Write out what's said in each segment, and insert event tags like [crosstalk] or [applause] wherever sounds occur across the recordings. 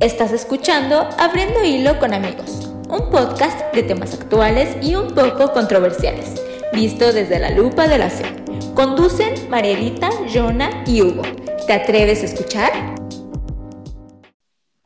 Estás escuchando Abriendo Hilo con Amigos, un podcast de temas actuales y un poco controversiales, visto desde la lupa de la fe. Conducen Marielita, Jonah y Hugo. ¿Te atreves a escuchar?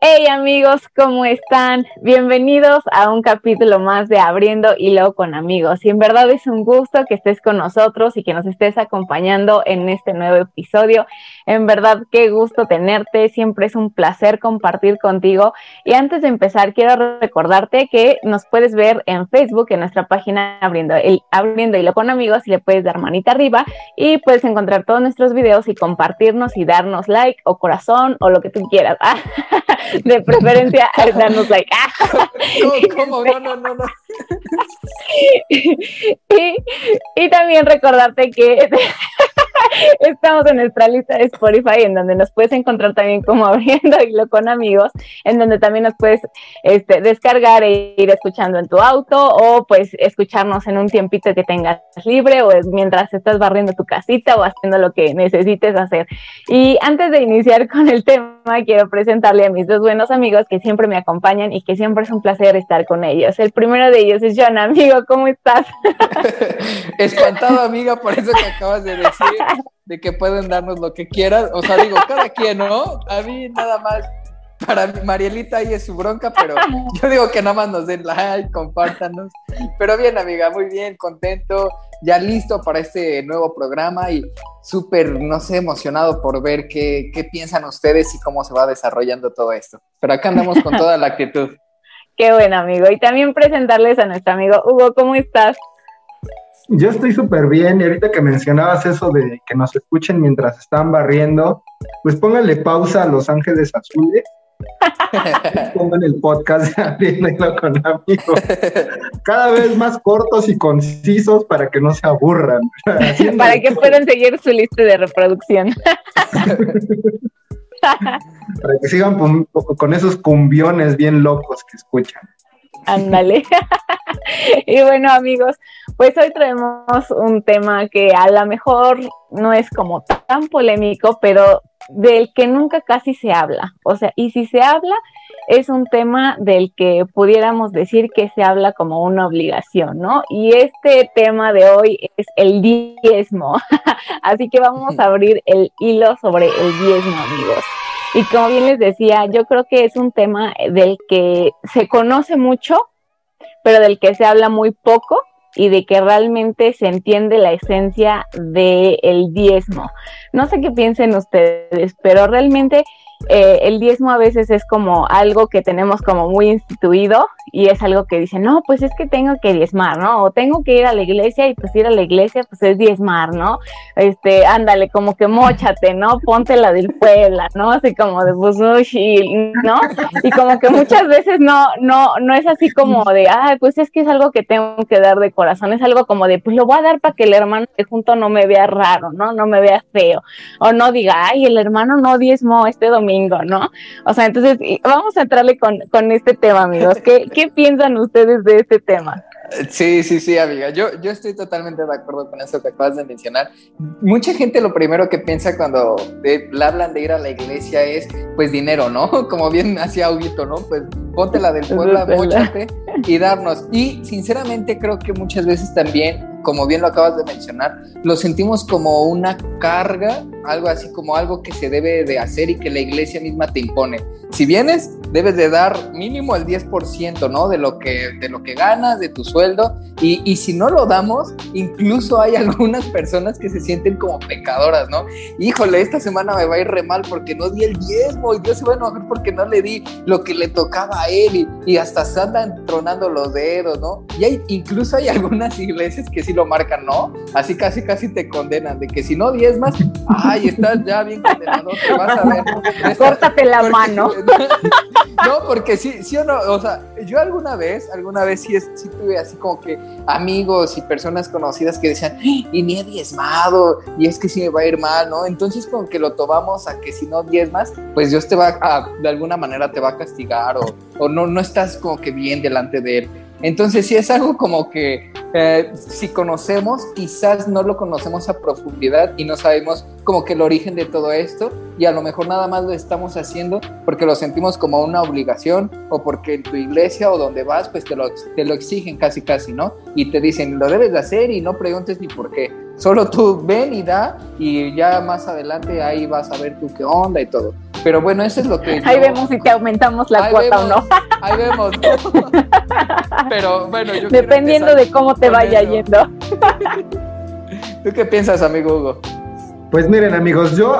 Hey amigos, ¿cómo están? Bienvenidos a un capítulo más de Abriendo Hilo con amigos. Y en verdad es un gusto que estés con nosotros y que nos estés acompañando en este nuevo episodio. En verdad, qué gusto tenerte. Siempre es un placer compartir contigo. Y antes de empezar, quiero recordarte que nos puedes ver en Facebook, en nuestra página Abriendo, el, Abriendo Hilo con amigos, y le puedes dar manita arriba y puedes encontrar todos nuestros videos y compartirnos y darnos like o corazón o lo que tú quieras. [laughs] de preferencia [laughs] darnos like. [laughs] ¿Cómo? No, no, no, no. y, también recordarte que [laughs] estamos en nuestra lista de Spotify, en donde nos puedes encontrar también como [laughs] abriendo hilo con amigos, en donde también nos puedes este, descargar e ir escuchando en tu auto o pues escucharnos en un tiempito que tengas libre o mientras estás barriendo tu casita o haciendo lo que necesites hacer. Y antes de iniciar con el tema, quiero presentarle a mis dos buenos amigos que siempre me acompañan y que siempre es un placer estar con ellos. El primero de ellos es John, amigo, ¿cómo estás? [laughs] Espantado, amiga, por eso que acabas de decir, de que pueden darnos lo que quieran. O sea, digo, cada quien, ¿no? A mí nada más para Marielita ahí es su bronca, pero yo digo que nada más nos den like, compártanos. Pero bien, amiga, muy bien, contento, ya listo para este nuevo programa y súper, no sé, emocionado por ver qué, qué piensan ustedes y cómo se va desarrollando todo esto. Pero acá andamos con toda la actitud. Qué buen amigo. Y también presentarles a nuestro amigo Hugo, ¿cómo estás? Yo estoy súper bien y ahorita que mencionabas eso de que nos escuchen mientras están barriendo, pues pónganle pausa a Los Ángeles Azules [laughs] Pongan el podcast abriéndolo con amigos. Cada vez más cortos y concisos para que no se aburran. para que puedan seguir su lista de reproducción. para que sigan con, esos cumbiones bien locos que escuchan. Ándale. [laughs] y bueno, amigos, pues hoy traemos un tema que a lo mejor no es como tan polémico, pero del que nunca casi se habla. O sea, y si se habla, es un tema del que pudiéramos decir que se habla como una obligación, ¿no? Y este tema de hoy es el diezmo. [laughs] Así que vamos a abrir el hilo sobre el diezmo, amigos. Y como bien les decía, yo creo que es un tema del que se conoce mucho, pero del que se habla muy poco y de que realmente se entiende la esencia del diezmo. No sé qué piensen ustedes, pero realmente eh, el diezmo a veces es como algo que tenemos como muy instituido y es algo que dicen, no, pues es que tengo que diezmar, ¿no? O tengo que ir a la iglesia y pues ir a la iglesia pues es diezmar, ¿no? Este, ándale, como que mochate, ¿no? Ponte la del Puebla, ¿no? Así como de pues, ¿no? Y como que muchas veces no, no, no es así como de, ay, pues es que es algo que tengo que dar de corazón, es algo como de, pues lo voy a dar para que el hermano de junto no me vea raro, ¿no? No me vea feo, o no diga, ay, el hermano no diezmó este domingo ¿no? O sea, entonces vamos a entrarle con, con este tema, amigos. ¿Qué, ¿Qué piensan ustedes de este tema? Sí, sí, sí, amiga. Yo, yo estoy totalmente de acuerdo con eso que acabas de mencionar. Mucha gente lo primero que piensa cuando le hablan de ir a la iglesia es, pues, dinero, ¿no? [laughs] Como bien hacía Audito, ¿no? Pues, ponte la del pueblo, mochate y darnos. Y, sinceramente, creo que muchas veces también como bien lo acabas de mencionar, lo sentimos como una carga, algo así como algo que se debe de hacer y que la iglesia misma te impone. Si vienes, debes de dar mínimo el 10%, ¿no? De lo que, de lo que ganas, de tu sueldo. Y, y si no lo damos, incluso hay algunas personas que se sienten como pecadoras, ¿no? Híjole, esta semana me va a ir re mal porque no di el diezmo y Dios se va a enojar porque no le di lo que le tocaba a él y, y hasta se andan tronando los dedos, ¿no? Y hay, incluso hay algunas iglesias que sí lo marcan, ¿no? Así casi, casi te condenan de que si no diezmas, ay, estás ya bien condenado, te vas a ver. [laughs] Córtate la mano. [laughs] no, porque sí, sí o no, o sea, yo alguna vez, alguna vez sí, sí tuve así como que amigos y personas conocidas que decían, y ni he diezmado, y es que sí me va a ir mal, ¿no? Entonces como que lo tomamos a que si no diezmas, pues Dios te va a, de alguna manera te va a castigar o, o no, no estás como que bien delante de él. Entonces sí es algo como que eh, si conocemos, quizás no lo conocemos a profundidad y no sabemos como que el origen de todo esto y a lo mejor nada más lo estamos haciendo porque lo sentimos como una obligación o porque en tu iglesia o donde vas pues te lo, te lo exigen casi casi, ¿no? Y te dicen, lo debes de hacer y no preguntes ni por qué. Solo tú ven y da y ya más adelante ahí vas a ver tú qué onda y todo. Pero bueno, eso es lo que... Ahí vemos si te aumentamos la cuota o no. Ahí vemos. [laughs] Pero bueno, yo Dependiendo de cómo te vaya yendo. [laughs] ¿Tú qué piensas, amigo Hugo? Pues miren, amigos, yo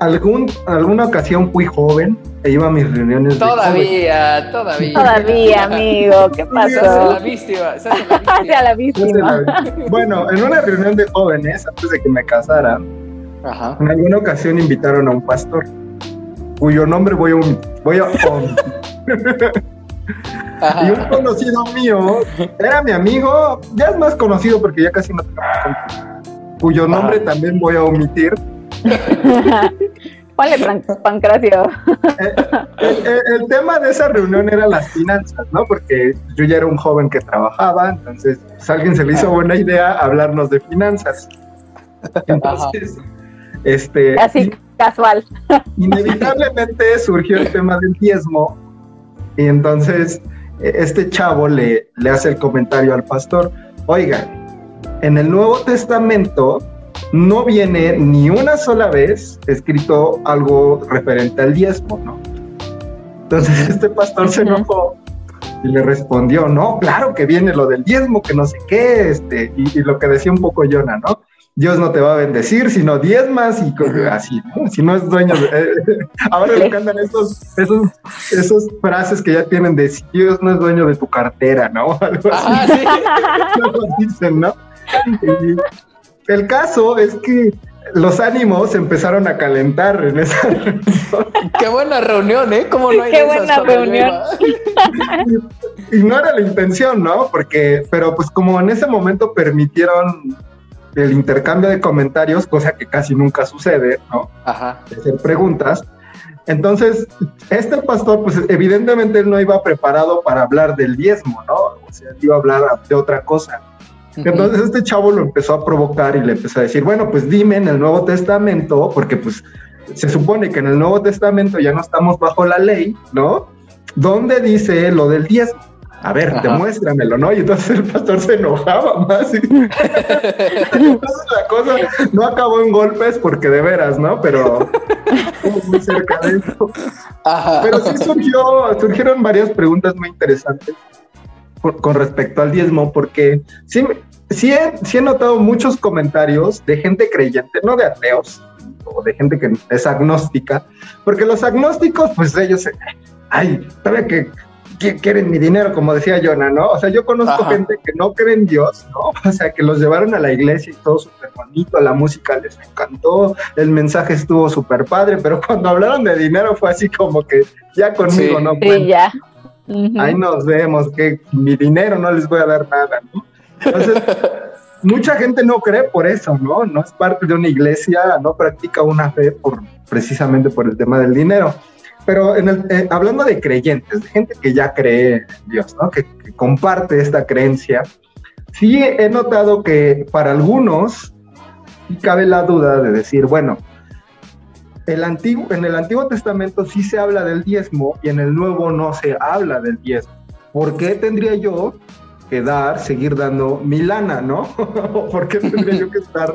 algún, alguna ocasión fui joven e iba a mis reuniones. Todavía, todavía. Todavía, [laughs] amigo, ¿qué pasó? Se la víctima, se la víctima. bueno, en una reunión de jóvenes, antes de que me casara, en alguna ocasión invitaron a un pastor, cuyo nombre voy a voy a [laughs] y un conocido mío, era mi amigo, ya es más conocido porque ya casi no tengo cuyo nombre también voy a omitir. [laughs] ¿Cuál Pancracio? El, tema de esa reunión era las finanzas, ¿no? Porque yo ya era un joven que trabajaba, entonces pues, a alguien se le hizo buena idea hablarnos de finanzas. Entonces, este... Así casual. [laughs] Inevitablemente surgió el tema del diezmo y entonces e, este chavo le, le hace el comentario al pastor, oiga, en el Nuevo Testamento no viene ni una sola vez escrito algo referente al diezmo, ¿no? Entonces [laughs] este pastor se enojó y le respondió, no, claro que viene lo del diezmo, que no sé qué, este, y, lo que decía un poco Jonah, ¿no? Dios no te va a bendecir, sino diezmas y así, ¿no? Si no es dueño de... Eh, [laughs] ahora le cantan esos, esos, esos frases que ya tienen de si Dios no es dueño de tu cartera, ¿no? [laughs] Algo así. Ah, ¿sí? [laughs] dicen, ¿no? El caso es que los ánimos empezaron a calentar en esa reunión. Qué buena reunión, ¿eh? ¿Cómo no hay Qué buena reunión. y, no era la intención, ¿no? Porque, pero pues como en ese momento permitieron el intercambio de comentarios, cosa que casi nunca sucede, ¿no? Ajá. De hacer preguntas. Entonces, este pastor, pues evidentemente él no iba preparado para hablar del diezmo, ¿no? O sea, iba a hablar de otra cosa. Entonces este chavo lo empezó a provocar y le empezó a decir, bueno, pues dime en el Nuevo Testamento, porque pues se supone que en el Nuevo Testamento ya no estamos bajo la ley, ¿no? ¿Dónde dice lo del diezmo? A ver, demuéstramelo, ¿no? Y entonces el pastor se enojaba más. [laughs] entonces la cosa no acabó en golpes porque de veras, ¿no? Pero muy cerca de eso. Pero sí surgió, surgieron varias preguntas muy interesantes con respecto al diezmo, porque sí, sí, he, sí he notado muchos comentarios de gente creyente, no de ateos, o de gente que es agnóstica, porque los agnósticos, pues ellos, ay, sabe que, quieren mi dinero, como decía Jonah, ¿no? O sea, yo conozco gente que no cree en Dios, ¿no? [laughs] O sea, que los llevaron a la iglesia y todo súper bonito, la música les encantó, el mensaje estuvo súper padre, pero [laughs] cuando hablaron de dinero fue así como que ya conmigo, ¿no? Sí, ya. Ahí nos vemos, que mi dinero no les voy a dar nada, ¿no? Entonces, [laughs] mucha gente no cree por eso, ¿no? No es parte de una iglesia, no practica una fe por, precisamente por el tema del dinero. Pero en el, eh, hablando de creyentes, de gente que ya cree en Dios, ¿no? Que, comparte esta creencia, sí he notado que para algunos cabe la duda de decir, bueno, el antiguo, en el Antiguo Testamento sí se habla del diezmo y en el Nuevo no se habla del diezmo. ¿Por qué tendría yo que dar, seguir dando mi lana, no? [laughs] ¿Por qué tendría yo que estar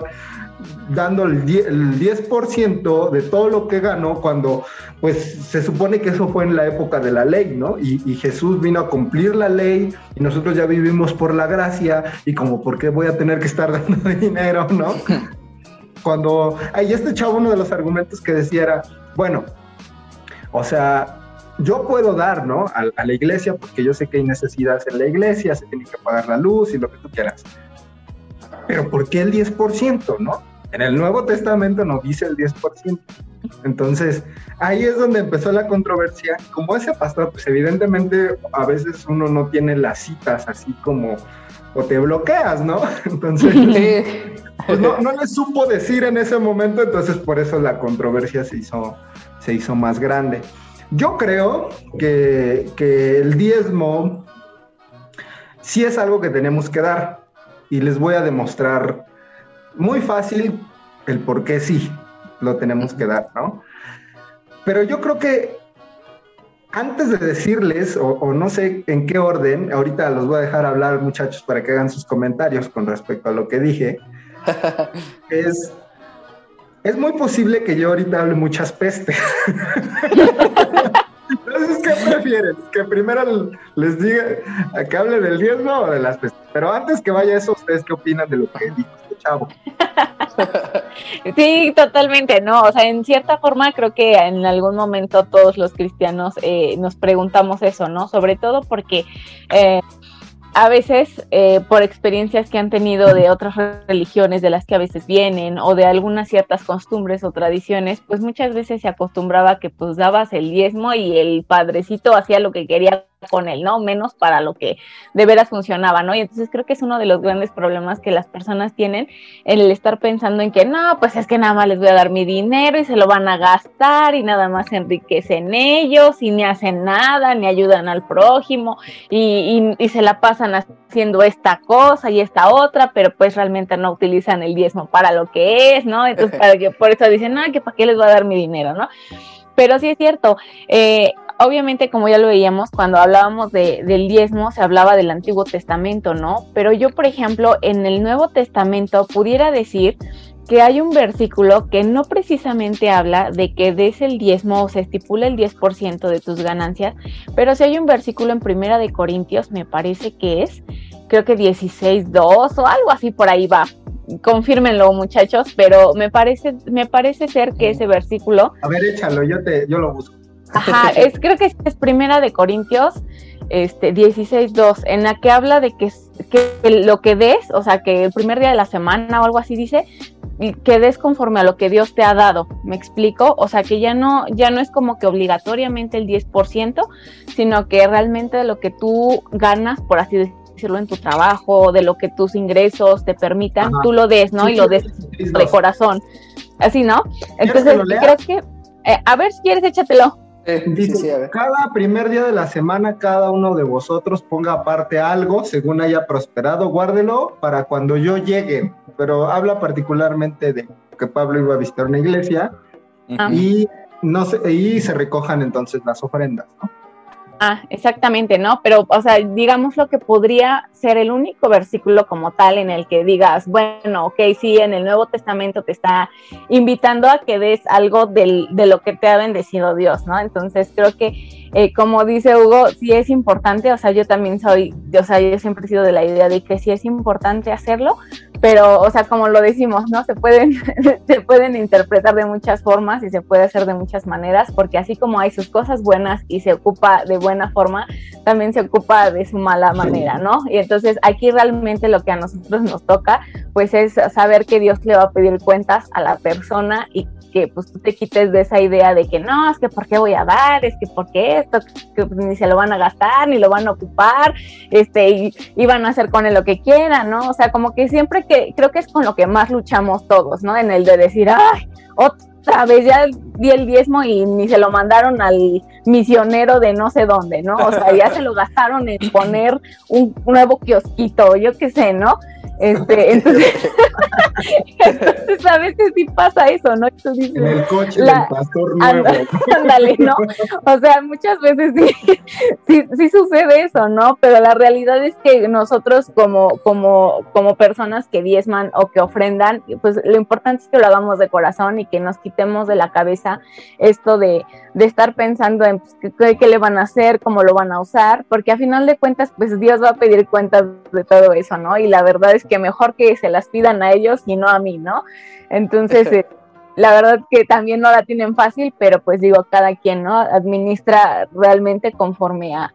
dando el 10%, de todo lo que gano cuando pues se supone que eso fue en la época de la ley, ¿no? Y, Jesús vino a cumplir la ley y nosotros ya vivimos por la gracia y como por qué voy a tener que estar [laughs] dando dinero, ¿no? cuando, ahí este chavo uno de los argumentos que decía era, bueno, o sea, yo puedo dar, ¿no? A, la iglesia porque yo sé que hay necesidades en la iglesia, se tiene que pagar la luz y lo que tú quieras. Pero ¿por qué el 10%, no? En el Nuevo Testamento no dice el 10%. Entonces, ahí es donde empezó la controversia. Como ese pastor, pues evidentemente a veces uno no tiene las citas así como, o te bloqueas, ¿no? [laughs] Entonces, [laughs] pues no, no le supo decir en ese momento, entonces por eso la controversia se hizo, se hizo más grande. Yo creo que, que el diezmo sí es algo que tenemos que dar, y les voy a demostrar muy fácil el por qué sí lo tenemos que dar, ¿no? Pero yo creo que antes de decirles, o, no sé en qué orden, ahorita los voy a dejar hablar muchachos para que hagan sus comentarios con respecto a lo que dije, [laughs] es, es muy posible que yo ahorita hable muchas pestes. [laughs] Entonces, ¿qué prefieren? ¿Que primero les diga que hable del diezmo o de las pestes? Pero antes que vaya eso, ¿ustedes qué opinan de lo que dijo este chavo? [laughs] Sí, totalmente, ¿no? O sea, en cierta forma creo que en algún momento todos los cristianos eh, nos preguntamos eso, ¿no? Sobre todo porque... Eh, a veces eh, por experiencias que han tenido de otras religiones de las que a veces vienen o de algunas ciertas costumbres o tradiciones, pues muchas veces se acostumbraba que pues dabas el diezmo y el padrecito hacía lo que quería con él, ¿no? Menos para lo que de veras funcionaba, ¿no? Y entonces creo que es uno de los grandes problemas que las personas tienen en el estar pensando en que no, pues es que nada más les voy a dar mi dinero y se lo van a gastar y nada más enriquecen ellos y ni hacen nada, ni ayudan al prójimo y, y se la pasan haciendo esta cosa y esta otra, pero pues realmente no utilizan el diezmo para lo que es, ¿no? Entonces [laughs] para que por eso dicen, no, que para qué les voy a dar mi dinero, ¿no? Pero sí es cierto, eh, obviamente, como ya lo veíamos, cuando hablábamos de, del diezmo, se hablaba del Antiguo Testamento, ¿no? Pero yo, por ejemplo, en el Nuevo Testamento pudiera decir que hay un versículo que no precisamente habla de que des el diezmo o se estipula el 10% de tus ganancias, pero si hay un versículo en Primera de Corintios, me parece que es, creo que 16.2 o algo así por ahí va. Confírmenlo, muchachos, pero me parece, me parece ser que ese versículo. A ver, échalo, yo te, yo lo busco. Ajá, [laughs] es, creo que es primera de Corintios este, 16.2, en la que habla de que, que lo que des, o sea, que el primer día de la semana o algo así dice, que des conforme a lo que Dios te ha dado, ¿me explico? O sea, que ya no, ya no es como que obligatoriamente el 10%, sino que realmente lo que tú ganas, por así decirlo, en tu trabajo, de lo que tus ingresos te permitan, tú lo des, ¿no? y lo des de corazón, así, ¿no? Entonces, creo que, eh, a ver si quieres, échatelo. Dice, cada primer día de la semana, cada uno de vosotros ponga aparte algo, según haya prosperado, guárdelo para cuando yo llegue. Pero habla particularmente de que Pablo iba a visitar una iglesia y, no se, y se recojan entonces las ofrendas, ¿no? Ah, exactamente, ¿no? Pero, o sea, digamos lo que podría ser el único versículo como tal en el que digas, bueno, ok, sí, en el Nuevo Testamento te está invitando a que des algo del, de lo que te ha bendecido Dios, ¿no? Entonces creo que, eh, como dice Hugo, sí es importante, o sea, yo también soy, o sea, yo siempre he sido de la idea de que sí es importante hacerlo, pero, o sea, como lo decimos, ¿no? Se pueden, [laughs] se pueden interpretar de muchas formas y se puede hacer de muchas maneras, porque así como hay sus cosas buenas y se ocupa de buena forma, también se ocupa de su mala manera, ¿no? Y entonces aquí realmente lo que a nosotros nos toca, pues es saber que Dios le va a pedir cuentas a la persona y que pues tú te quites de esa idea de que no, es que por qué voy a dar, es que por qué esto, que pues, ni se lo van a gastar, ni lo van a ocupar, este, y, van a hacer con él lo que quieran, ¿no? O sea, como que siempre que, creo que es con lo que más luchamos todos, ¿no? En el de decir, ay, otra vez ya di el diezmo y ni se lo mandaron al misionero de no sé dónde, ¿no? O sea, ya se lo gastaron en poner un nuevo kiosquito, yo qué sé, ¿no? Este, [laughs] entonces, entonces, a veces sí pasa eso, ¿no? en el coche del pastor nuevo. [laughs] Ándale, ¿no? O sea, muchas veces sí, [laughs] sí, sí, sucede eso, ¿no? Pero la realidad es que nosotros como, como, como personas que diezman o que ofrendan, pues lo importante es que lo hagamos de corazón y que nos quitemos de la cabeza esto de, de estar pensando en pues, qué, qué le van a hacer, cómo lo van a usar, porque a final de cuentas, pues Dios va a pedir cuentas de todo eso, ¿no? Y la verdad es que mejor que se las pidan a ellos y no a mí, ¿no? Entonces, [laughs] eh, la verdad que también no la tienen fácil, pero pues digo, cada quien, ¿no? Administra realmente conforme a,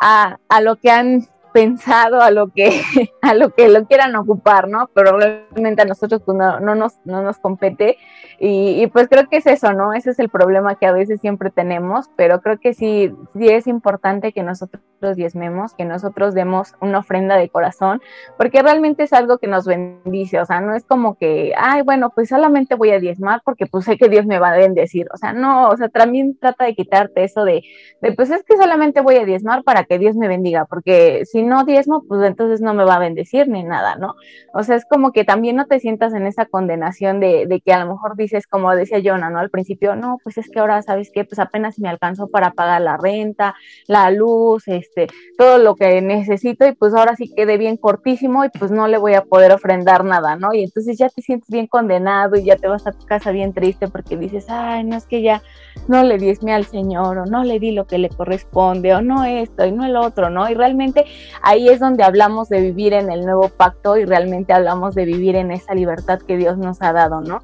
a, lo que han pensado, a lo que, [laughs] a lo que lo quieran ocupar, ¿no? Pero realmente a nosotros pues, no, no, nos, no nos compete y, y, pues creo que es eso, ¿no? Ese es el problema que a veces siempre tenemos, pero creo que sí, sí es importante que nosotros diezmemos, que nosotros demos una ofrenda de corazón, porque realmente es algo que nos bendice, o sea, no es como que, ay, bueno, pues solamente voy a diezmar porque pues sé que Dios me va a bendecir, o sea, no, o sea, también trata de quitarte eso de, de pues es que solamente voy a diezmar para que Dios me bendiga, porque si no diezmo, pues entonces no me va a bendecir ni nada, ¿no? O sea, es como que también no te sientas en esa condenación de, de que a lo mejor dices, como decía Jonah, ¿no? Al principio, no, pues es que ahora, ¿sabes qué? Pues apenas me alcanzó para pagar la renta, la luz, todo lo que necesito y pues ahora sí quede bien cortísimo y pues no le voy a poder ofrendar nada, ¿no? Y entonces ya te sientes bien condenado y ya te vas a tu casa bien triste porque dices, ay, no es que ya no le diezme al Señor o no le di lo que le corresponde o no esto y no el otro, ¿no? Y realmente ahí es donde hablamos de vivir en el nuevo pacto y realmente hablamos de vivir en esa libertad que Dios nos ha dado, ¿no?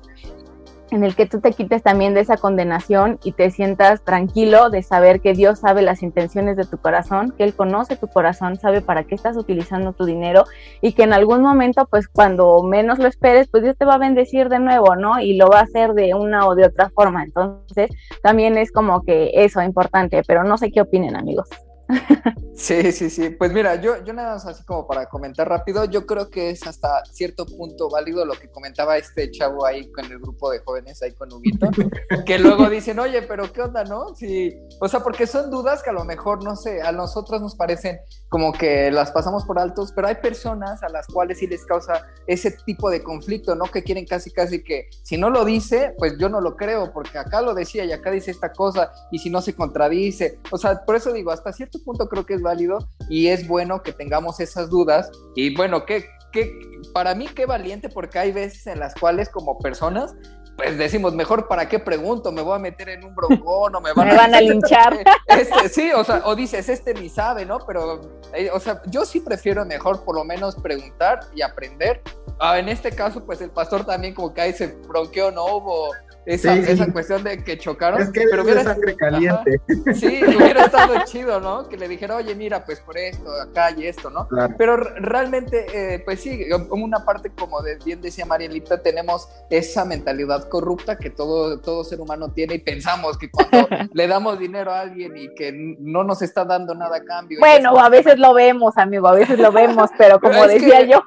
En el que tú te quites también de esa condenación y te sientas tranquilo de saber que Dios sabe las intenciones de tu corazón, que Él conoce tu corazón, sabe para qué estás utilizando tu dinero y que en algún momento, pues cuando menos lo esperes, pues Dios te va a bendecir de nuevo, ¿no? Y lo va a hacer de una o de otra forma. Entonces, también es como que eso importante, pero no sé qué opinen amigos. [laughs] Sí, sí, sí. Pues mira, yo, yo nada más así como para comentar rápido, yo creo que es hasta cierto punto válido lo que comentaba este chavo ahí con el grupo de jóvenes, ahí con Huguito, [laughs] que luego dicen, oye, pero ¿qué onda, no? Sí, o sea, porque son dudas que a lo mejor, no sé, a nosotros nos parecen como que las pasamos por altos, pero hay personas a las cuales sí les causa ese tipo de conflicto, ¿no? Que quieren casi, casi que si no lo dice, pues yo no lo creo, porque acá lo decía y acá dice esta cosa, y si no se contradice, o sea, por eso digo, hasta cierto punto creo que es válido y es bueno que tengamos esas dudas. Y bueno, que, que para mí qué valiente porque hay veces en las cuales como personas pues decimos, mejor para qué pregunto, me voy a meter en un broncón o me van, [laughs] a... [laughs] linchar. [laughs] Este, sí, o sea, o dices, este ni sabe, ¿no? Pero, eh, o sea, yo sí prefiero mejor por lo menos preguntar y aprender. Ah, en este caso, pues el pastor también como que ahí se bronqueó, no hubo esa, esa cuestión de que chocaron. Es que pero hubiera, sangre caliente. sí, hubiera estado chido, ¿no? Que le dijera, oye, mira, pues por esto, acá y esto, ¿no? Pero realmente, eh, pues sí, una parte, como bien decía Marielita, tenemos esa mentalidad corrupta que todo, todo ser humano tiene y pensamos que cuando [laughs] le damos dinero a alguien y que no nos está dando nada a cambio. Bueno, a veces lo vemos, amigo, a veces lo vemos, pero como decía yo,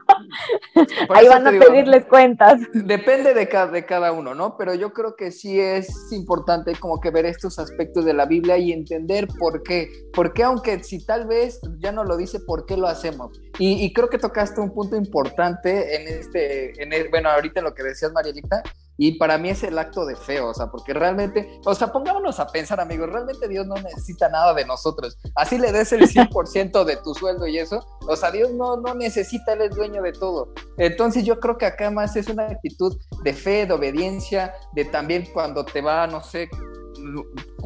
[laughs] ahí van a pedirles cuentas. Depende de cada, de cada uno, ¿no? Pero yo creo que sí es importante como que ver estos aspectos de la Biblia y entender por qué. Porque aunque si tal vez ya no lo dice, ¿por qué lo hacemos? Y, creo que tocaste un punto importante en este, en bueno, ahorita lo que decías, Marielita, y para mí es el acto de fe, o sea, porque realmente, o sea, pongámonos a pensar, amigos, realmente Dios no necesita nada de nosotros. Así le des el [laughs] 100% de tu sueldo y eso, o sea, Dios no, no necesita, Él es dueño de todo. Entonces yo creo que acá más es una actitud de fe, de obediencia, de también cuando te va, no sé,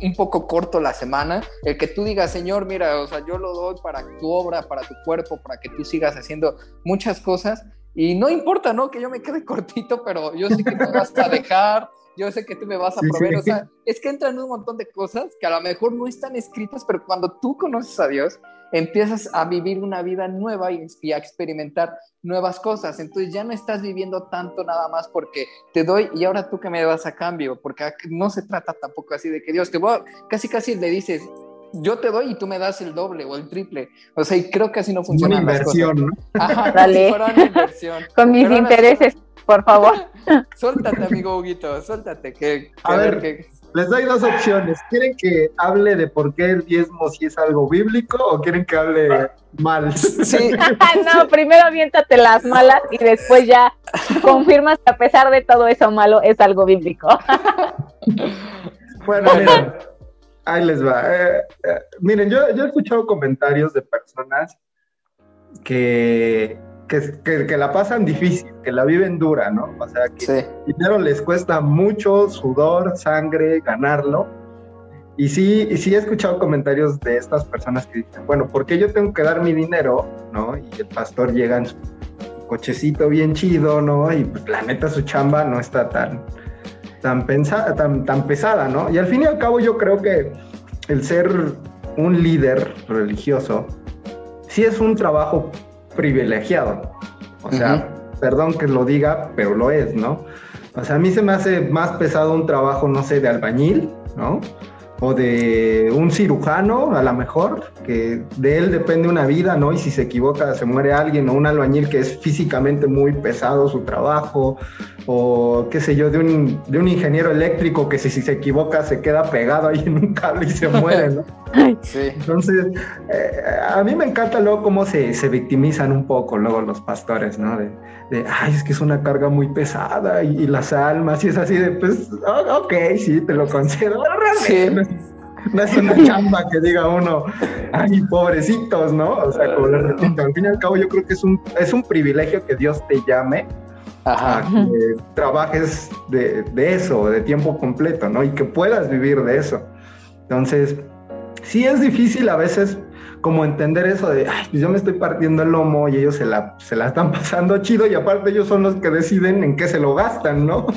un poco corto la semana, el que tú digas, Señor, mira, o sea, yo lo doy para tu obra, para tu cuerpo, para que tú sigas haciendo muchas cosas, y no importa, ¿no? Que yo me quede [laughs] cortito, pero yo sé que me vas a dejar, yo sé que tú me vas a proveer. O sea, es que entran un montón de cosas que a lo mejor no están escritas, pero cuando tú conoces a Dios, empiezas a vivir una vida nueva y, a experimentar nuevas cosas. Entonces ya no estás viviendo tanto nada más porque te doy y ahora tú que me das a cambio, porque no se trata tampoco así de que Dios te va, casi casi le dices, yo te doy y tú me das el doble o el triple. O sea, y creo que así no funciona. Una inversión, ¿no? Ajá, Dale. una inversión. Con mis intereses, por favor. [laughs] suéltate, amigo Huguito, suéltate. Que, a, ver, les doy dos opciones. ¿Quieren que hable de por qué el diezmo si es algo bíblico o quieren que hable mal? Sí. [laughs] no, primero aviéntate las malas y después ya confirmas que a pesar de todo eso malo es algo bíblico. bueno, miren Ahí les va. Eh, eh, miren, yo, yo, he escuchado comentarios de personas que, que, la pasan difícil, que la viven dura, ¿no? O sea, que dinero les cuesta mucho sudor, sangre, ganarlo. Y sí, y sí he escuchado comentarios de estas personas que dicen, bueno, ¿por qué yo tengo que dar mi dinero, no? Y el pastor llega en su cochecito bien chido, ¿no? Y pues la neta su chamba no está tan, tan, pensada, tan, tan pesada, ¿no? Y al fin y al cabo yo creo que el ser un líder religioso sí es un trabajo privilegiado. O sea, perdón que lo diga, pero lo es, ¿no? O sea, a mí se me hace más pesado un trabajo, no sé, de albañil, ¿no? O de un cirujano, a lo mejor, que de él depende una vida, ¿no? Y si se equivoca, se muere alguien, o un albañil que es físicamente muy pesado su trabajo, o qué sé yo, de un, de un ingeniero eléctrico que si, si, se equivoca se queda pegado ahí en un cable y se muere, ¿no? [laughs] Sí. Entonces, eh, a mí me encanta luego cómo se, se, victimizan un poco luego los pastores, ¿no? De, de, ay, es que es una carga muy pesada y, las almas, y es así de, pues, oh, ok, sí, te lo concedo, realmente. No es una chamba que diga uno, ay, pobrecitos, ¿no? O sea, como les repito, al fin y al cabo yo creo que es un, es un privilegio que Dios te llame a que trabajes de, de, eso, de tiempo completo, ¿no? Y que puedas vivir de eso. Entonces, sí es difícil a veces como entender eso de, ay, pues yo me estoy partiendo el lomo y ellos se la, se la están [laughs] pasando chido y aparte ellos son los que deciden en qué se lo gastan, ¿no?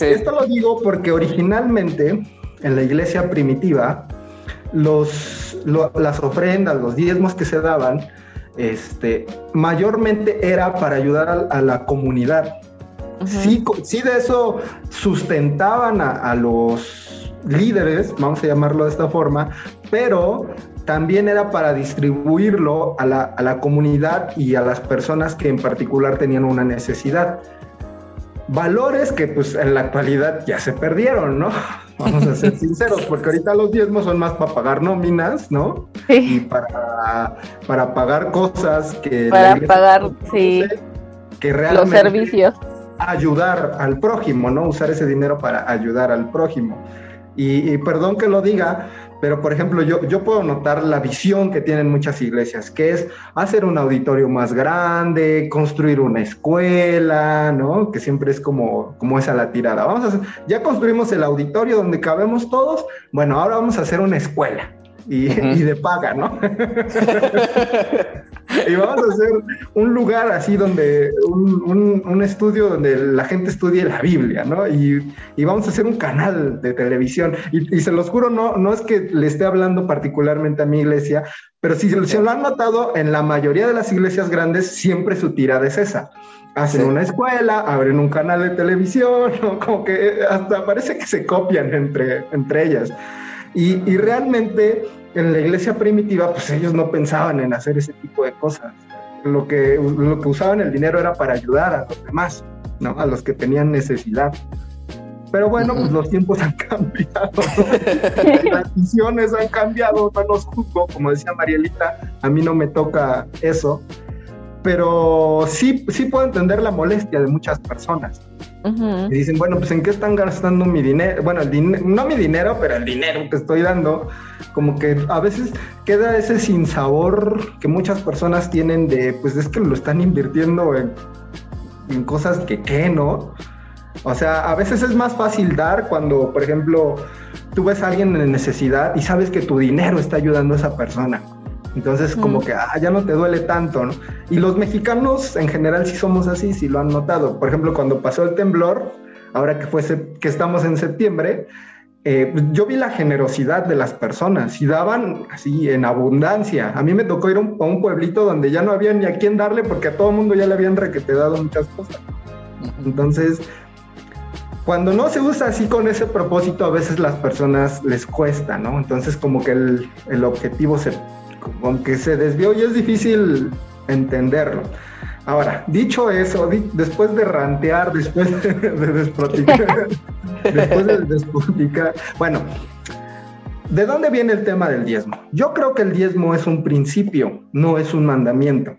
Esto lo digo porque originalmente en la iglesia primitiva, los, las ofrendas, los diezmos que se daban, este, mayormente era para ayudar a, la comunidad. sí, sí, de eso sustentaban a, los líderes, vamos a llamarlo de esta forma, pero también era para distribuirlo a la, a la comunidad y a las personas que en particular tenían una necesidad valores que pues en la actualidad ya se perdieron, ¿no? [laughs] Vamos a ser sinceros, porque ahorita los diezmos son más para pagar nóminas, ¿no? Sí. Y para, para pagar cosas que... Para pagar, sí. Que realmente... Los servicios. Ayudar al prójimo, ¿no? Usar ese dinero para ayudar al prójimo. Y, perdón que lo diga, pero, por ejemplo, yo, yo puedo notar la visión que tienen muchas iglesias, que es hacer un auditorio más grande, construir una escuela, ¿no? Que siempre es como, como esa la tirada. Vamos a hacer, ya construimos el auditorio donde cabemos todos, bueno, ahora vamos a hacer una escuela y, de paga, ¿no? [laughs] y vamos a hacer un lugar así donde, un, un, estudio donde la gente estudie la Biblia, ¿no? Y, y vamos a hacer un canal de televisión. Y, y, se los juro, no, no es que le esté hablando particularmente a mi iglesia, pero si se lo han notado, en la mayoría de las iglesias grandes siempre su tirada es esa. Hacen una escuela, abren un canal de televisión, ¿no? como que hasta parece que se copian entre, entre ellas. Y, y, realmente en la iglesia primitiva, pues ellos no pensaban en hacer ese tipo de cosas. Lo que, lo que usaban el dinero era para ayudar a los demás, ¿no? A los que tenían necesidad. Pero bueno, pues los tiempos han cambiado, [laughs] las visiones han cambiado, no los juzgo, como decía Marielita, a mí no me toca eso, pero sí, sí puedo entender la molestia de muchas personas. Y dicen, bueno, pues en qué están gastando mi dinero, bueno, el dinero, no mi dinero, pero el dinero que estoy dando, como que a veces queda ese sinsabor que muchas personas tienen de, pues es que lo están invirtiendo en, en cosas que qué, ¿no? O sea, a veces es más fácil dar cuando, por ejemplo, tú ves a alguien en necesidad y sabes que tu dinero está ayudando a esa persona. Entonces, como que ah, ya no te duele tanto, ¿no? Y los mexicanos en general sí somos así, sí lo han notado. Por ejemplo, cuando pasó el temblor, ahora que, fue que estamos en septiembre, eh, yo vi la generosidad de las personas y daban así en abundancia. A mí me tocó ir a un, pueblito donde ya no había ni a quién darle porque a todo el mundo ya le habían requete dado muchas cosas. Entonces, cuando no se usa así con ese propósito, a veces las personas les cuesta, ¿no? Entonces como que el, el objetivo se, como que se desvió y es difícil entenderlo. Ahora, dicho eso, después de rantear, después de, despoticar, [laughs] después de despoticar, bueno, ¿de dónde viene el tema del diezmo? Yo creo que el diezmo es un principio, no es un mandamiento.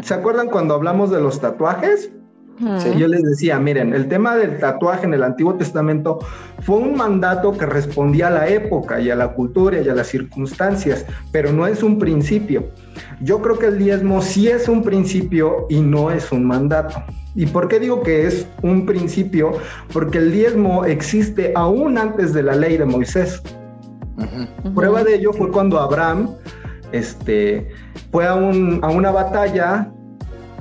¿Se acuerdan cuando hablamos de los tatuajes? Yo les decía, miren, el tema del tatuaje en el Antiguo Testamento fue un mandato que respondía a la época y a la cultura y a las circunstancias, pero no es un principio. Yo creo que el diezmo sí es un principio y no es un mandato. ¿Y por qué digo que es un principio? Porque el diezmo existe aún antes de la ley de Moisés. Prueba de ello fue cuando Abraham este, fue a, a una batalla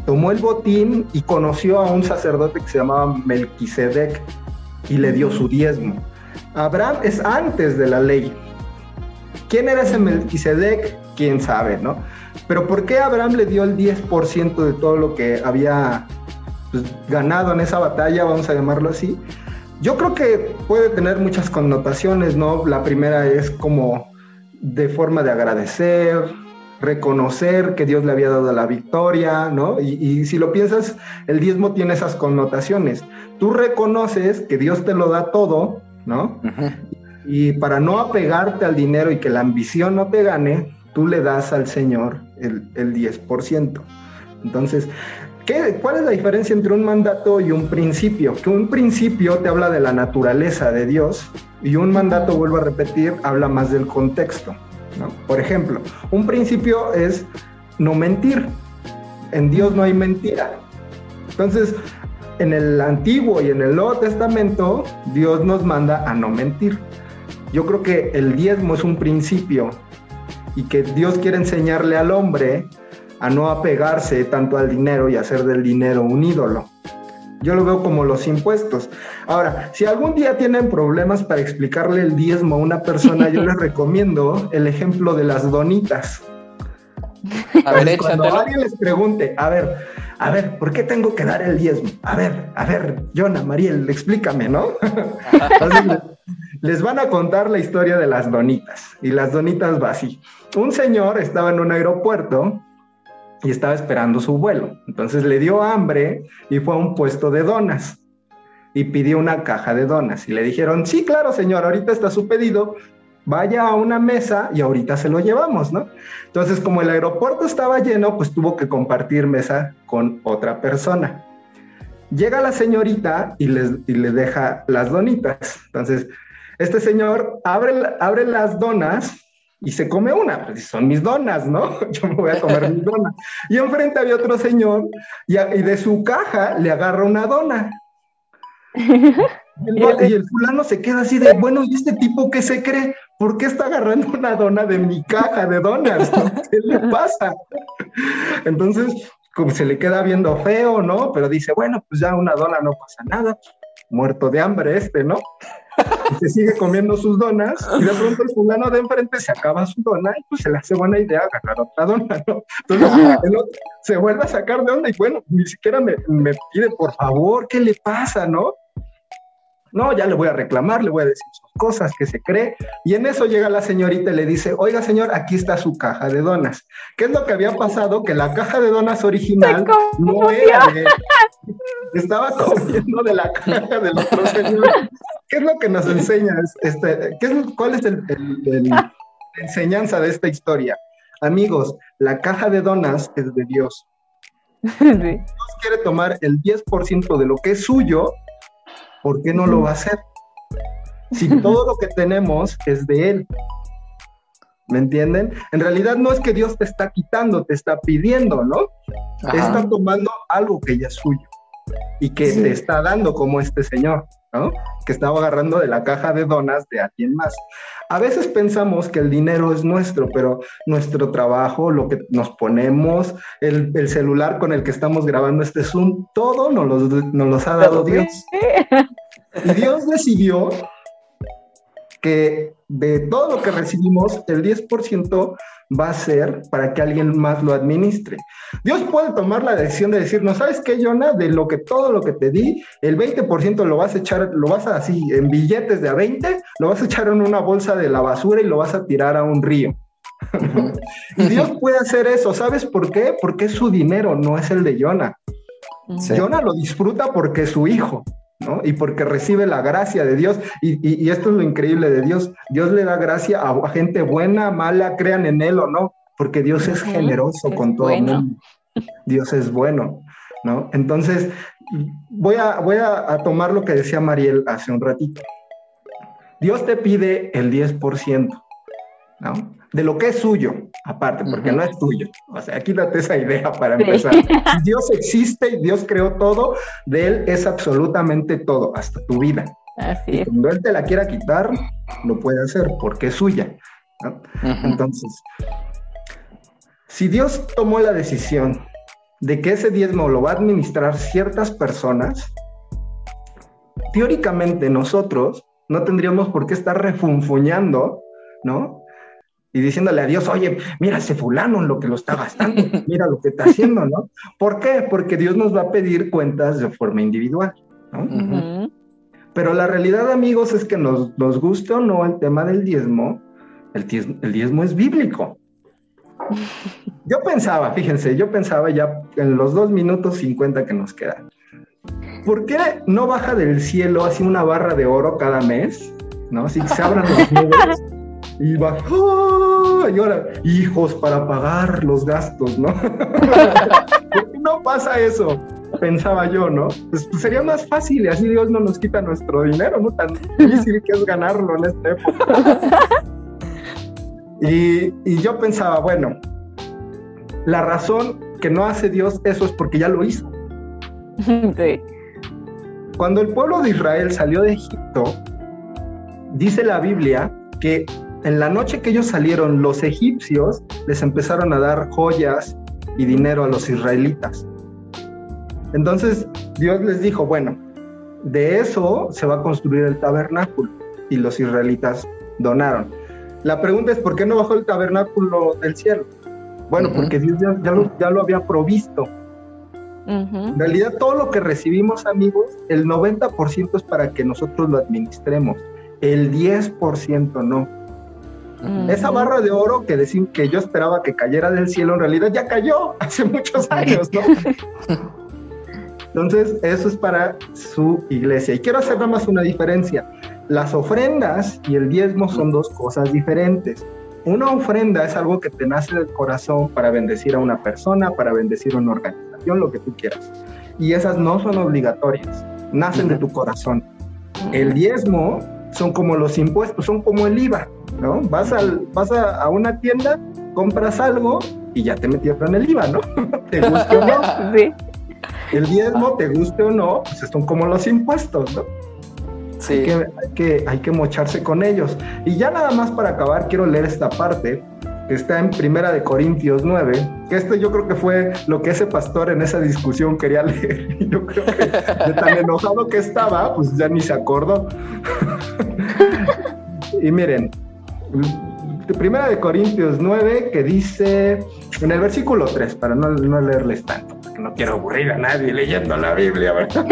tomó el botín y conoció a un sacerdote que se llamaba Melquisedec y le dio su diezmo. Abraham es antes de la ley. ¿Quién era ese Melquisedec? Quién sabe, ¿no? Pero ¿por qué Abraham le dio el 10% de todo lo que había pues, ganado en esa batalla, vamos a llamarlo así? yo creo que puede tener muchas connotaciones, ¿no? La primera es como de forma de agradecer, reconocer que Dios le había dado la victoria, ¿no? Y, si lo piensas, el diezmo tiene esas connotaciones. Tú reconoces que Dios te lo da todo, ¿no? Y para no apegarte al dinero y que la ambición no te gane, tú le das al Señor el, el 10%. Entonces, ¿qué, ¿cuál es la diferencia entre un mandato y un principio? Que un principio te habla de la naturaleza de Dios y un mandato, vuelvo a repetir, habla más del contexto. Por ejemplo, un principio es no mentir. En Dios no hay mentira. Entonces, en el Antiguo y en el Nuevo Testamento, Dios nos manda a no mentir. Yo creo que el diezmo es un principio y que Dios quiere enseñarle al hombre a no apegarse tanto al dinero y hacer del dinero un ídolo. Yo lo veo como los impuestos. Ahora, si algún día tienen problemas para explicarle el diezmo a una persona, yo les [laughs] recomiendo el ejemplo de las donitas. A ver, Cuando alguien les pregunte, a ver, a ver, ¿por qué tengo que dar el diezmo? A ver, a ver, Jonah, Mariel, explícame, ¿no? [laughs] les van a contar la historia de las donitas. Y las donitas va así. Un señor estaba en un aeropuerto y estaba esperando su vuelo. Entonces le dio hambre y fue a un puesto de donas y pidió una caja de donas. Y le dijeron, sí, claro, señor, ahorita está su pedido, vaya a una mesa y ahorita se lo llevamos, ¿no? Entonces, como el aeropuerto estaba lleno, pues tuvo que compartir mesa con otra persona. Llega la señorita y, les, y le deja las donitas. Entonces, este señor abre, abre las donas y se come una, pues son mis donas, ¿no? [laughs] Yo me voy a comer mis donas. Y enfrente había otro señor y, de su caja le agarra una dona. Y [laughs] el, fulano se queda así de, bueno, ¿y este tipo qué se cree? ¿Por qué está agarrando una dona de mi caja de donas? [laughs] ¿Qué le pasa? Entonces, como se le queda viendo feo, ¿no? Pero dice, bueno, pues ya una dona no pasa nada. Muerto de hambre este, ¿no? y se sigue comiendo sus donas y de pronto el fulano de enfrente se acaba su dona y pues se le hace buena idea agarrar otra dona, ¿no? Entonces el otro se vuelve a sacar de onda y bueno, ni siquiera me, me pide por favor, ¿qué le pasa, no? No, ya le voy a reclamar, le voy a decir sus cosas que se cree. Y en eso llega la señorita y le dice, oiga señor, aquí está su caja de donas. ¿Qué es lo que había pasado? Que la caja de donas original no era de... Estaba comiendo de la caja del otro señor. ¿Qué es lo que nos enseña? Este, ¿Cuál es el, la enseñanza de esta historia? Amigos, la caja de donas es de Dios. [laughs] Dios quiere tomar el 10% de lo que es suyo, ¿por qué no lo va a hacer? Si todo lo que tenemos es de Él. ¿Me entienden? En realidad no es que Dios te está quitando, te está pidiendo, ¿no? Está tomando algo que ya es suyo y que te está dando como este Señor. Que estaba agarrando de la caja de donas de alguien más. A veces pensamos que el dinero es nuestro, pero nuestro trabajo, lo que nos ponemos, el, celular con el que estamos grabando este Zoom, todo nos los, nos los ha dado Dios. Y Dios decidió que de todo lo que recibimos, el 10% va a ser para que alguien más lo administre. Dios puede tomar la decisión de decir, no sabes qué, Jonah, de lo que todo lo que te di, el 20% lo vas a echar, lo vas a así, en billetes de a 20, lo vas a echar en una bolsa de la basura y lo vas a tirar a un río. [laughs] y Dios puede hacer eso, ¿sabes por qué? Porque es su dinero, no es el de Jonah. Jonah lo disfruta porque es su hijo. Y porque recibe la gracia de Dios. Y, esto es lo increíble de Dios. Dios le da gracia a, gente buena, mala, crean en Él o no, porque Dios es generoso con todo el mundo. Dios es bueno, ¿no? Entonces, voy, a, voy a, tomar lo que decía Mariel hace un ratito. Dios te pide el 10%, ¿no? de lo que es suyo, aparte, porque no es tuyo. O sea, quítate esa idea para empezar. [laughs] Dios existe y Dios creó todo, de Él es absolutamente todo, hasta tu vida. Así es. Cuando Él te la quiera quitar, lo puede hacer porque es suya. Entonces, si Dios tomó la decisión de que ese diezmo lo va a administrar ciertas personas, teóricamente nosotros no tendríamos por qué estar refunfuñando, ¿no? Y diciéndole a Dios, oye, mira ese fulano en lo que lo está gastando, [laughs] mira lo que está haciendo, ¿no? ¿Por qué? Porque Dios nos va a pedir cuentas de forma individual, ¿no? Pero la realidad, amigos, es que nos, nos guste o no el tema del diezmo, el diezmo, el diezmo es bíblico. [laughs] Yo pensaba, fíjense, yo pensaba ya en los dos minutos cincuenta que nos quedan. ¿Por qué no baja del cielo así una barra de oro cada mes? ¿No? Si se abran los [laughs] nubes y va, ¡oh! y ahora, hijos para pagar los gastos, ¿no? ¿Por [laughs] qué no pasa eso? Pensaba yo, ¿no? Pues, pues, sería más fácil y así Dios no nos quita nuestro dinero, ¿no? Tan difícil que es ganarlo en esta época. [laughs] Y, y yo pensaba, bueno, la razón que no hace Dios eso es porque ya lo hizo. [laughs] Sí. Cuando el pueblo de Israel salió de Egipto, dice la Biblia que en la noche que ellos salieron, los egipcios les empezaron a dar joyas y dinero a los israelitas. Entonces Dios les dijo, bueno, de eso se va a construir el tabernáculo y los israelitas donaron. La pregunta es, ¿por qué no bajó el tabernáculo del cielo? Bueno, porque Dios ya, lo, había provisto. En realidad todo lo que recibimos amigos, el 90% es para que nosotros lo administremos, el 10% no. Esa barra de oro que, decir, que yo esperaba que cayera del cielo, en realidad ya cayó hace muchos años, ¿no? Entonces, eso es para su iglesia. Y quiero hacer nada más una diferencia. Las ofrendas y el diezmo son dos cosas diferentes. Una ofrenda es algo que te nace del corazón para bendecir a una persona, para bendecir a una organización, lo que tú quieras. Y esas no son obligatorias, nacen de tu corazón. El diezmo son como los impuestos, son como el IVA. ¿No? Vas, al, vas a, una tienda, compras algo y ya te metieron el IVA, ¿no? [laughs] te guste o no. [laughs] Sí. El diezmo, te guste o no, pues son como los impuestos, ¿no? Sí. Hay que, hay, que, hay que mocharse con ellos. Y ya nada más para acabar, quiero leer esta parte que está en Primera de Corintios 9, que esto yo creo que fue lo que ese pastor en esa discusión quería [laughs] leer. Yo creo que de tan enojado que estaba, pues ya ni se acordó. y miren, Primera de Corintios 9, que dice en el versículo 3, para no, no leerles tanto, porque no quiero aburrir a nadie leyendo la Biblia, ¿verdad?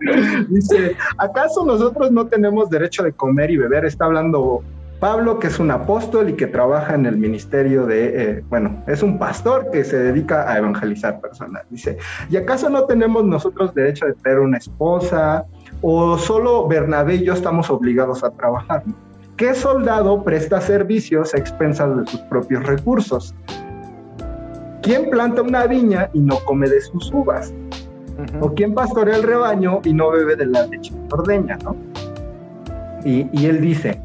[laughs] dice, ¿acaso nosotros no tenemos derecho de comer y beber? Está hablando Pablo, que es un apóstol y que trabaja en el ministerio de, eh, bueno, es un pastor que se dedica a evangelizar personas. Dice, ¿y acaso no tenemos nosotros derecho de tener una esposa? ¿O solo Bernabé y yo estamos obligados a trabajar? ¿Qué soldado presta servicios a expensas de sus propios recursos? ¿Quién planta una viña y no come de sus uvas? ¿O quién pastorea el rebaño y no bebe de la leche de ordeña? ¿no? Y, y él dice,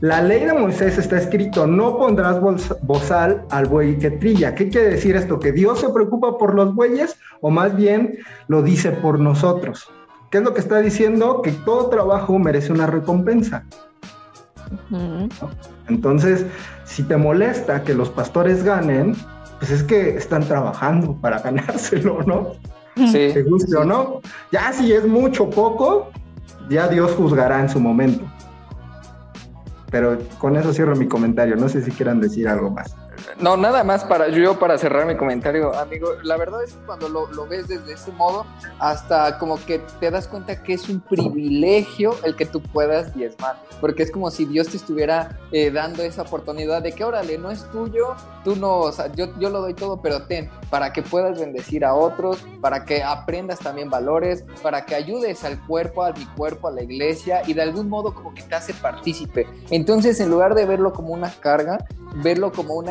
la ley de Moisés está escrito, no pondrás bozal al buey que trilla. ¿Qué quiere decir esto? ¿Que Dios se preocupa por los bueyes o más bien lo dice por nosotros? ¿Qué es lo que está diciendo? Que todo trabajo merece una recompensa. Entonces, si te molesta que los pastores ganen, pues es que están trabajando para [laughs] ganárselo, ¿no? Sí. Te guste o no. Ya si es mucho o poco, ya Dios juzgará en su momento. Pero con eso cierro mi comentario. No sé si quieran decir algo más. No, nada más para yo para cerrar mi comentario, amigo. La verdad es que cuando lo, ves desde ese modo, hasta como que te das cuenta que es un privilegio el que tú puedas diezmar, porque es como si Dios te estuviera eh, dando esa oportunidad de que, órale, no es tuyo, tú no, o sea, yo, yo lo doy todo, pero ten, para que puedas bendecir a otros, para que aprendas también valores, para que ayudes al cuerpo, a mi cuerpo, a la iglesia y de algún modo como que te hace partícipe. Entonces, en lugar de verlo como una carga, verlo como un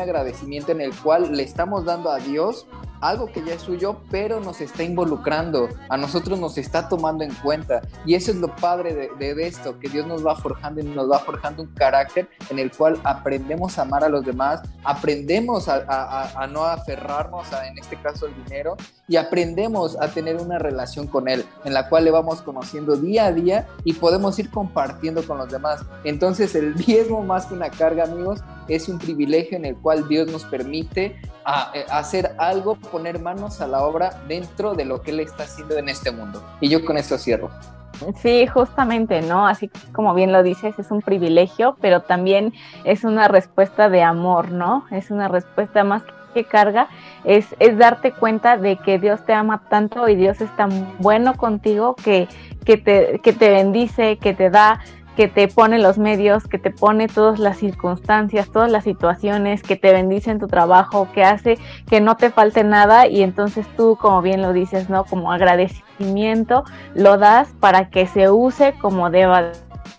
en el cual le estamos dando a Dios algo que ya es suyo, pero nos está involucrando, a nosotros nos está tomando en cuenta. Y eso es lo padre de, esto, que Dios nos va forjando y nos va forjando un carácter en el cual aprendemos a amar a los demás, aprendemos a no aferrarnos a, en este caso, el dinero, y aprendemos a tener una relación con Él, en la cual le vamos conociendo día a día y podemos ir compartiendo con los demás. Entonces el diezmo más que una carga, amigos, es un privilegio en el cual Dios nos permite a, eh, hacer algo, poner manos a la obra dentro de lo que Él está haciendo en este mundo. Y yo con eso cierro. Sí, justamente, ¿no? Así como bien lo dices, es un privilegio, pero también es una respuesta de amor, ¿no? Es una respuesta más que carga, es, es darte cuenta de que Dios te ama tanto y Dios es tan bueno contigo que, que te, que te bendice, que te da, que te pone los medios, que te pone todas las circunstancias, todas las situaciones, que te bendice en tu trabajo, que hace que no te falte nada y entonces tú, como bien lo dices, ¿no? Como agradecimiento, lo das para que se use como deba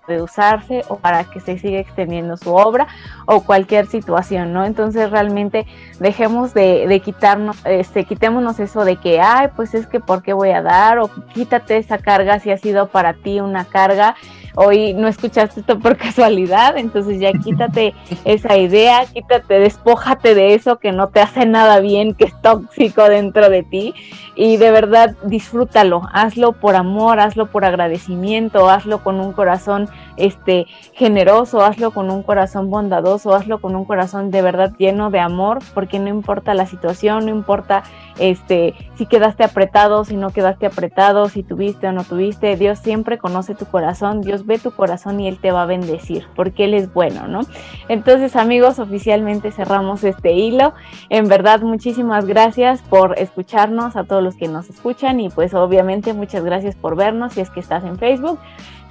de usarse o para que se siga extendiendo su obra o cualquier situación, ¿no? Entonces realmente dejemos de, de quitarnos, este, quitémonos eso de que, ay, pues es que ¿por qué voy a dar? O quítate esa carga si ha sido para ti una carga hoy no escuchaste esto por [laughs] casualidad, entonces ya quítate esa idea, quítate, despójate de eso que no te hace nada bien, que es tóxico dentro de ti y de verdad disfrútalo, hazlo por amor, hazlo por agradecimiento, hazlo con un corazón este generoso, hazlo con un corazón bondadoso, hazlo con un corazón de verdad lleno de amor, porque no importa la situación, no importa este si quedaste apretado, si no quedaste apretado, si tuviste o no tuviste, Dios siempre conoce tu corazón, Dios ve tu corazón y él te va a bendecir, porque él es bueno, ¿no? Entonces, amigos, oficialmente cerramos este hilo. En verdad, muchísimas gracias por escucharnos a todos los que nos escuchan y pues obviamente muchas gracias por vernos si es que estás en Facebook.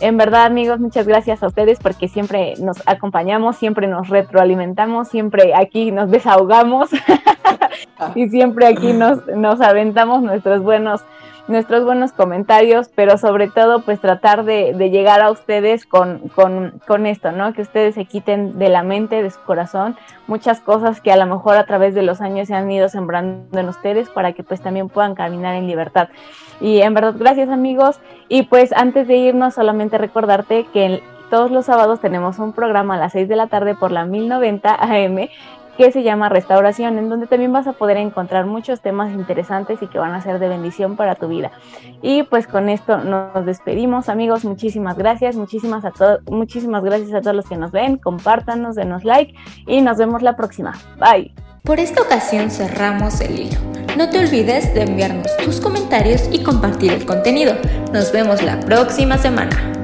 En verdad, amigos, muchas gracias a ustedes porque siempre nos acompañamos, siempre nos retroalimentamos, siempre aquí nos desahogamos. [laughs] Y siempre aquí nos, nos aventamos nuestros buenos nuestros buenos comentarios, pero sobre todo pues tratar de, llegar a ustedes con, con, esto, ¿no? Que ustedes se quiten de la mente, de su corazón, muchas cosas que a lo mejor a través de los años se han ido sembrando en ustedes para que pues también puedan caminar en libertad. Y en verdad, gracias amigos. Y pues antes de irnos, solamente recordarte que todos los sábados tenemos un programa a las 6 de la tarde por la 1090 AM que se llama Restauración, en donde también vas a poder encontrar muchos temas interesantes y que van a ser de bendición para tu vida. Y pues con esto nos despedimos, amigos. Muchísimas gracias, muchísimas, a muchísimas gracias a todos los que nos ven. Compártanos, denos like y nos vemos la próxima. Bye. Por esta ocasión cerramos el hilo. No te olvides de enviarnos tus comentarios y compartir el contenido. Nos vemos la próxima semana.